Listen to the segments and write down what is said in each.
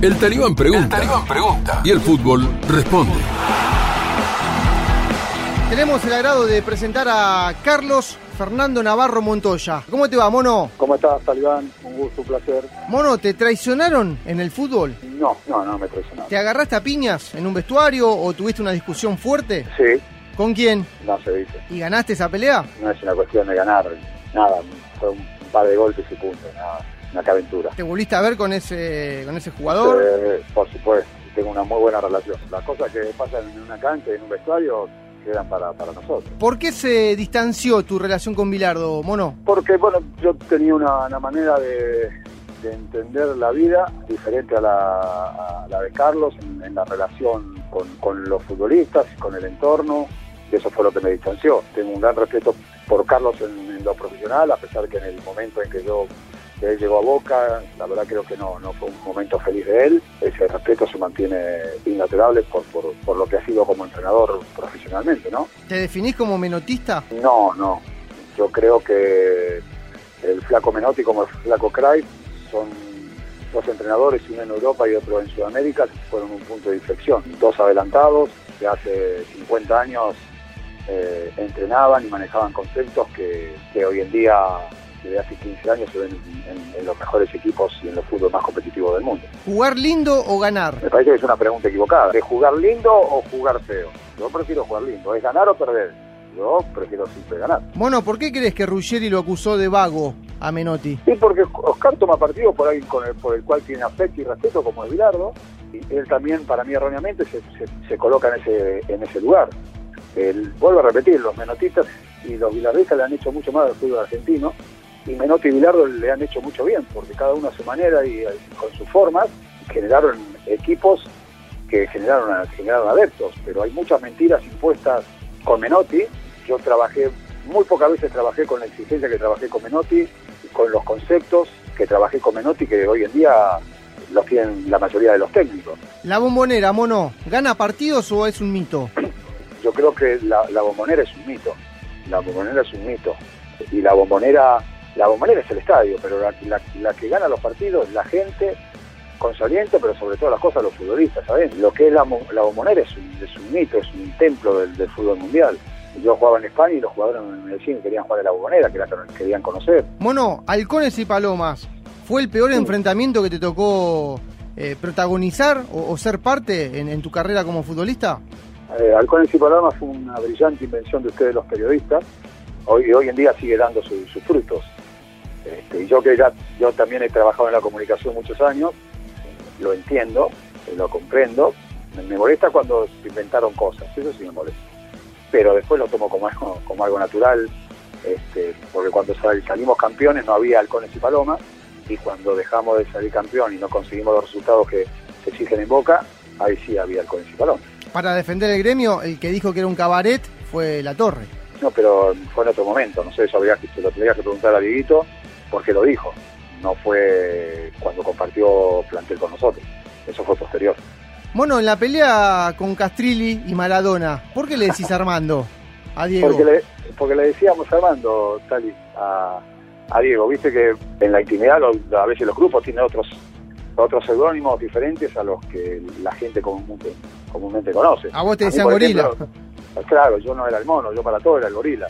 El talibán pregunta. pregunta. Y el fútbol responde. Tenemos el agrado de presentar a Carlos Fernando Navarro Montoya. ¿Cómo te va, Mono? ¿Cómo estás, Talibán? Un gusto, un placer. Mono, ¿te traicionaron en el fútbol? No, no, no me traicionaron. ¿Te agarraste a piñas en un vestuario o tuviste una discusión fuerte? Sí. ¿Con quién? No se dice. ¿Y ganaste esa pelea? No es una cuestión de ganar, nada, fue un par de golpes y punto, nada, una aventura. ¿Te volviste a ver con ese, con ese jugador? Eh, por supuesto, tengo una muy buena relación. Las cosas que pasan en una cancha, en un vestuario, quedan para, para nosotros. ¿Por qué se distanció tu relación con Bilardo, Mono? Porque, bueno, yo tenía una, una manera de, de, entender la vida diferente a la, a la de Carlos en, en la relación con, con, los futbolistas, con el entorno, y eso fue lo que me distanció. Tengo un gran respeto por Carlos en, en lo profesional, a pesar que en el momento en que yo que él llegó a Boca, la verdad creo que no, no fue un momento feliz de él. Ese respeto se mantiene inaturable por, por, por, lo que ha sido como entrenador profesionalmente, ¿no? ¿Te definís como menotista? No, no. Yo creo que el flaco Menotti como el flaco Craig son dos entrenadores, uno en Europa y otro en Sudamérica, fueron un punto de inflexión. Dos adelantados, que hace 50 años eh, entrenaban y manejaban conceptos que, que hoy en día desde hace 15 años se ven en, en, los mejores equipos y en los fútbol más competitivos del mundo. ¿Jugar lindo o ganar? Me parece que es una pregunta equivocada. ¿De jugar lindo o jugar feo? Yo prefiero jugar lindo. ¿Es ganar o perder? Yo prefiero siempre ganar. Bueno, ¿por qué crees que Ruggeri lo acusó de vago a Menotti? Sí, porque Oscar toma partido por alguien con el, por el cual tiene afecto y respeto, como es Bilardo, y él también, para mí erróneamente, se, se, se coloca en ese, en ese lugar. El, vuelvo a repetir, los menotistas y los bilardistas le han hecho mucho más al fútbol argentino, y Menotti y Bilardo le han hecho mucho bien, porque cada uno a su manera y con sus formas generaron equipos que generaron, generaron adeptos, pero hay muchas mentiras impuestas con Menotti. Yo trabajé, muy pocas veces trabajé con la exigencia que trabajé con Menotti, con los conceptos que trabajé con Menotti, que hoy en día los tienen la mayoría de los técnicos. ¿La bombonera, mono, gana partidos o es un mito? Yo creo que la, la bombonera es un mito. La bombonera es un mito. Y la bombonera la bombonera es el estadio, pero la, la, la, que gana los partidos es la gente con saliento, pero sobre todo las cosas los futbolistas, ¿sabes? Lo que es la, la bombonera es un, es un, mito, es un templo del, del, fútbol mundial. Yo jugaba en España y los jugadores en Medellín querían jugar en la bombonera, que la querían conocer. Mono, Halcones y Palomas, ¿fue el peor sí. enfrentamiento que te tocó eh, protagonizar o, o, ser parte en, en, tu carrera como futbolista? Eh, Halcones y Palomas fue una brillante invención de ustedes los periodistas. Hoy, en día sigue dando sus su frutos. Este, yo que ya yo también he trabajado en la comunicación muchos años, lo entiendo, lo comprendo. Me, molesta cuando se inventaron cosas, eso sí me molesta. Pero después lo tomo como algo, natural, este, porque cuando sal, salimos campeones no había halcones y palomas, y cuando dejamos de salir campeón y no conseguimos los resultados que se exigen en Boca, ahí sí había halcones y palomas. Para defender el gremio, el que dijo que era un cabaret fue La Torre. No, pero fue en otro momento, no sé, eso habría, se lo tendría que preguntar a Dieguito, porque lo dijo, no fue cuando compartió plantel con nosotros, eso fue posterior. Bueno, en la pelea con Castrilli y Maradona, ¿por qué le decís Armando a Diego? Porque le, porque le decíamos Armando, Tali, a, a, Diego, viste que en la intimidad lo, a veces los grupos tienen otros otros seudónimos diferentes a los que la gente comúnmente, comúnmente conoce. A vos te decían gorila. Ejemplo, claro, yo no era el mono, yo para todo era el gorila.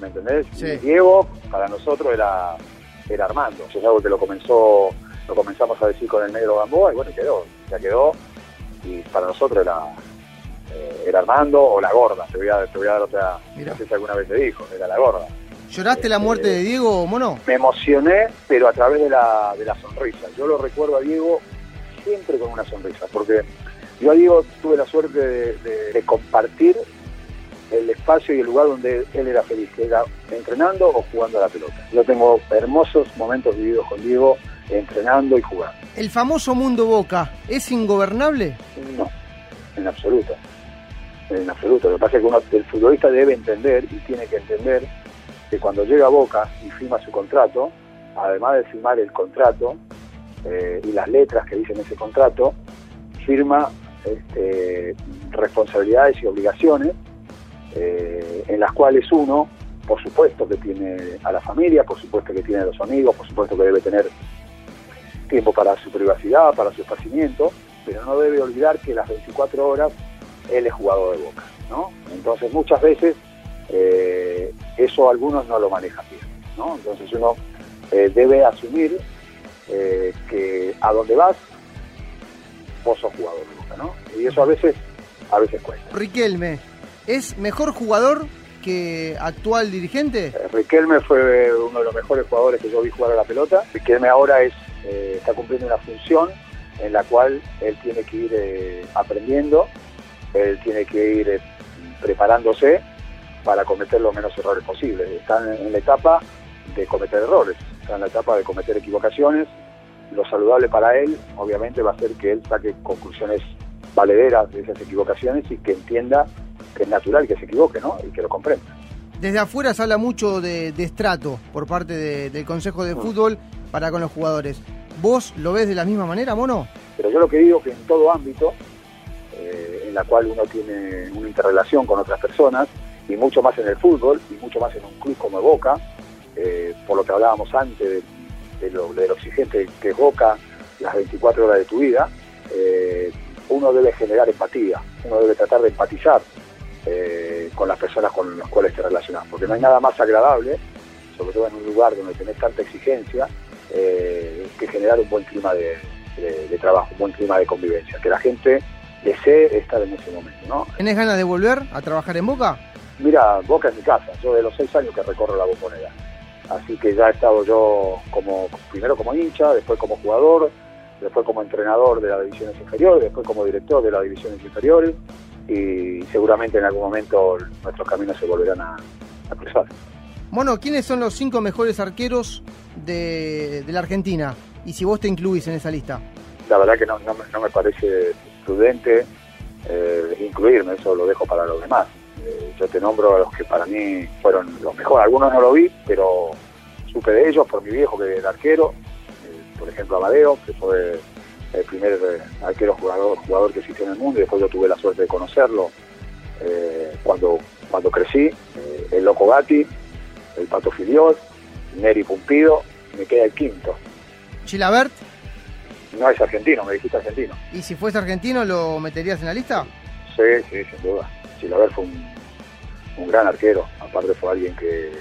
¿Me entendés? Sí. Diego, para nosotros, era era Armando. Eso es algo que lo comenzó, lo comenzamos a decir con el negro Gamboa y bueno, quedó, ya quedó. Y para nosotros era, eh, era Armando o la gorda. Te voy a, te voy a dar otra, Mirá. no sé si alguna vez te dijo, era la gorda. ¿Lloraste este, la muerte de Diego, mono? Me emocioné, pero a través de la, de la sonrisa. Yo lo recuerdo a Diego siempre con una sonrisa, porque yo a Diego tuve la suerte de, de, de compartir el espacio y el lugar donde él era feliz, que era entrenando o jugando a la pelota. Yo tengo hermosos momentos vividos con Diego entrenando y jugando. ¿El famoso mundo Boca es ingobernable? No, en absoluto. En absoluto. Lo que pasa es que uno, el futbolista debe entender y tiene que entender que cuando llega a Boca y firma su contrato, además de firmar el contrato eh, y las letras que dicen ese contrato, firma este, responsabilidades y obligaciones eh, en las cuales uno, por supuesto que tiene a la familia, por supuesto que tiene a los amigos, por supuesto que debe tener tiempo para su privacidad, para su esparcimiento, pero no debe olvidar que las 24 horas él es jugador de Boca, ¿no? Entonces muchas veces eh, eso algunos no lo manejan bien, ¿no? Entonces uno eh, debe asumir que a donde vas, vos sos jugador de Boca, ¿no? Y eso a veces, a veces cuesta. Riquelme, ¿es mejor jugador que actual dirigente? Riquelme fue uno de los mejores jugadores que yo vi jugar a la pelota. Riquelme ahora es está cumpliendo una función en la cual él tiene que ir aprendiendo, él tiene que ir preparándose para cometer los menos errores posibles. Están en la etapa de cometer errores, está en la etapa de cometer equivocaciones. Lo saludable para él, obviamente, va a ser que él saque conclusiones valederas de esas equivocaciones y que entienda que es natural que se equivoque, ¿no? Y que lo comprenda. Desde afuera se habla mucho de, estrato por parte del Consejo de mm. Fútbol para con los jugadores. ¿Vos lo ves de la misma manera, Mono? Pero yo lo que digo que en todo ámbito, eh, en la cual uno tiene una interrelación con otras personas, y mucho más en el fútbol, y mucho más en un club como Boca, eh, por lo que hablábamos antes de, lo, exigente que es Boca, las 24 horas de tu vida, eh, uno debe generar empatía, uno debe tratar de empatizar eh, con las personas con las cuales te relacionas, porque no hay nada más agradable, sobre todo en un lugar donde tenés tanta exigencia, que generar un buen clima de, trabajo, un buen clima de convivencia, que la gente desee estar en ese momento. ¿no? ¿Tenés ganas de volver a trabajar en Boca? Mira, Boca es mi casa, yo de los seis años que recorro la bombonera. Así que ya he estado yo como primero como hincha, después como jugador, después como entrenador de las divisiones inferiores, después como director de las divisiones inferiores y seguramente en algún momento nuestros caminos se volverán a, cruzar. Bueno, ¿quiénes son los cinco mejores arqueros de, la Argentina? Y si vos te incluís en esa lista. La verdad que no, me parece prudente eh, incluirme, eso lo dejo para los demás. Eh, yo te nombro a los que para mí fueron los mejores. Algunos no lo vi, pero supe de ellos por mi viejo que era arquero. Eh, por ejemplo, Amadeo, que fue el primer eh, arquero jugador, jugador que existió en el mundo y después yo tuve la suerte de conocerlo cuando, cuando crecí. el Loco Gatti, el Pato Filiot, Neri Pumpido, y me queda el quinto. ¿Chilabert? No es argentino, me dijiste argentino. ¿Y si fuese argentino lo meterías en la lista? Sí, sí, sin duda. Chilaver fue un, un gran arquero, aparte fue alguien que,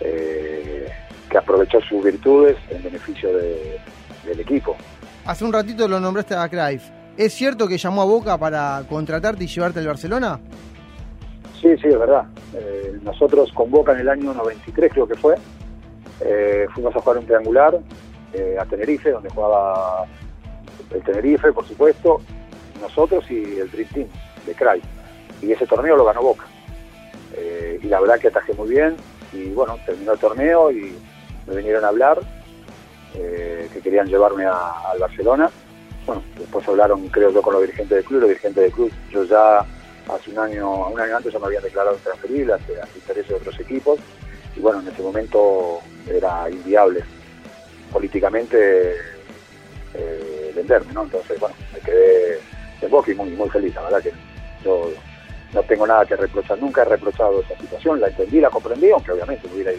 eh, que aprovechó sus virtudes en beneficio del equipo. Hace un ratito lo nombraste a Cruyff. ¿Es cierto que llamó a Boca para contratarte y llevarte al Barcelona? Sí, sí, es verdad. Eh, nosotros con Boca en el año 93 creo que fue, eh, fuimos a jugar un triangular a Tenerife, donde jugaba el Tenerife, por supuesto, nosotros y el Dream Team de Cruyff y ese torneo lo ganó Boca. Eh, y la verdad que atajé muy bien y bueno, terminó el torneo y me vinieron a hablar eh, que querían llevarme al Barcelona. Bueno, después hablaron, creo yo, con los dirigentes del club, los dirigentes del club, yo ya hace un año, un año antes ya me habían declarado transferible ante, ante intereses de otros equipos y bueno, en ese momento era inviable políticamente eh, venderme, ¿no? Entonces, bueno, me quedé en Boca y muy, muy feliz, la verdad que yo no tengo nada que reprochar, nunca he reprochado esa situación, la entendí, la comprendí, aunque obviamente me hubiera,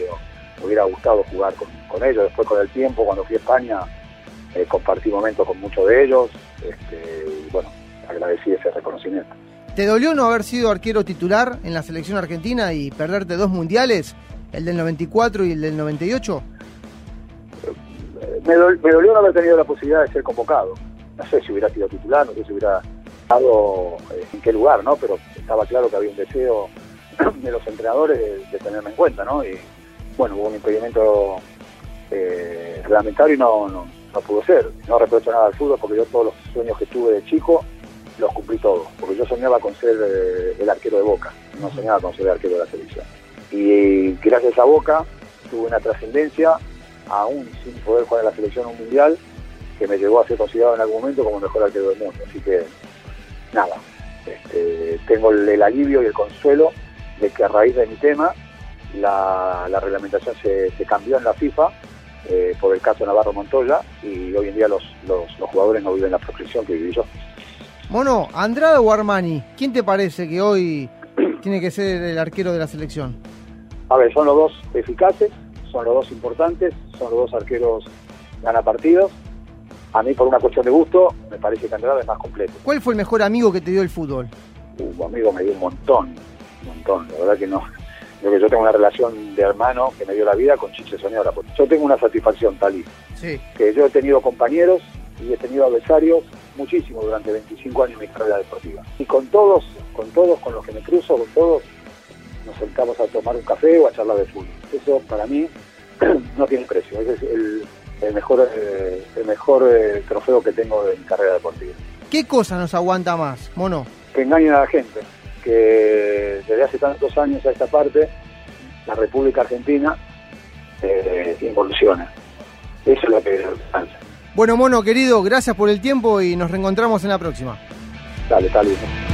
me hubiera gustado jugar con, ellos, después con el tiempo, cuando fui a España, eh, compartí momentos con muchos de ellos, este, y bueno, agradecí ese reconocimiento. ¿Te dolió no haber sido arquero titular en la selección argentina y perderte dos mundiales, el del 94 y el del 98? Eh, me, me dolió no haber tenido la posibilidad de ser convocado. No sé si hubiera sido titular, no sé si hubiera eh, en qué lugar, ¿no? Pero estaba claro que había un deseo de los entrenadores de, tenerme en cuenta, ¿no? Y bueno, hubo un impedimento eh, reglamentario y no, no, pudo ser. No reprocho nada al fútbol porque yo todos los sueños que tuve de chico los cumplí todos, porque yo soñaba con ser eh, el arquero de Boca, no soñaba con ser el arquero de la selección. Y gracias a Boca tuve una trascendencia, aún sin poder jugar en la selección un mundial, que me llegó a ser considerado en algún momento como el mejor arquero del mundo. Así que nada, este, tengo el, alivio y el consuelo de que a raíz de mi tema la, reglamentación se, cambió en la FIFA eh, por el caso Navarro Montoya y hoy en día los, jugadores no viven la proscripción que viví yo. Mono, Andrade o Armani, ¿quién te parece que hoy tiene que ser el arquero de la selección? A ver, son los dos eficaces, son los dos importantes, son los dos arqueros gana partidos a mí por una cuestión de gusto, me parece que Andrade es más completo. ¿Cuál fue el mejor amigo que te dio el fútbol? Un amigo me dio un montón, un montón, la verdad que no. Yo, que yo tengo una relación de hermano que me dio la vida con Chiche Soñora. Yo tengo una satisfacción, Talí, Sí. que yo he tenido compañeros y he tenido adversarios muchísimo durante 25 años de mi carrera deportiva. Y con todos, con todos, con los que me cruzo, con todos, nos sentamos a tomar un café o a charlar de fútbol. Eso para mí no tiene precio. Ese es el, el mejor, eh, el mejor eh, trofeo que tengo de mi carrera deportiva. ¿Qué cosa nos aguanta más, mono? Que engañen a la gente, que desde hace tantos años a esta parte, la República Argentina eh, involuciona. Eso es lo que alcanza. Bueno, mono querido, gracias por el tiempo y nos reencontramos en la próxima. Dale, listo.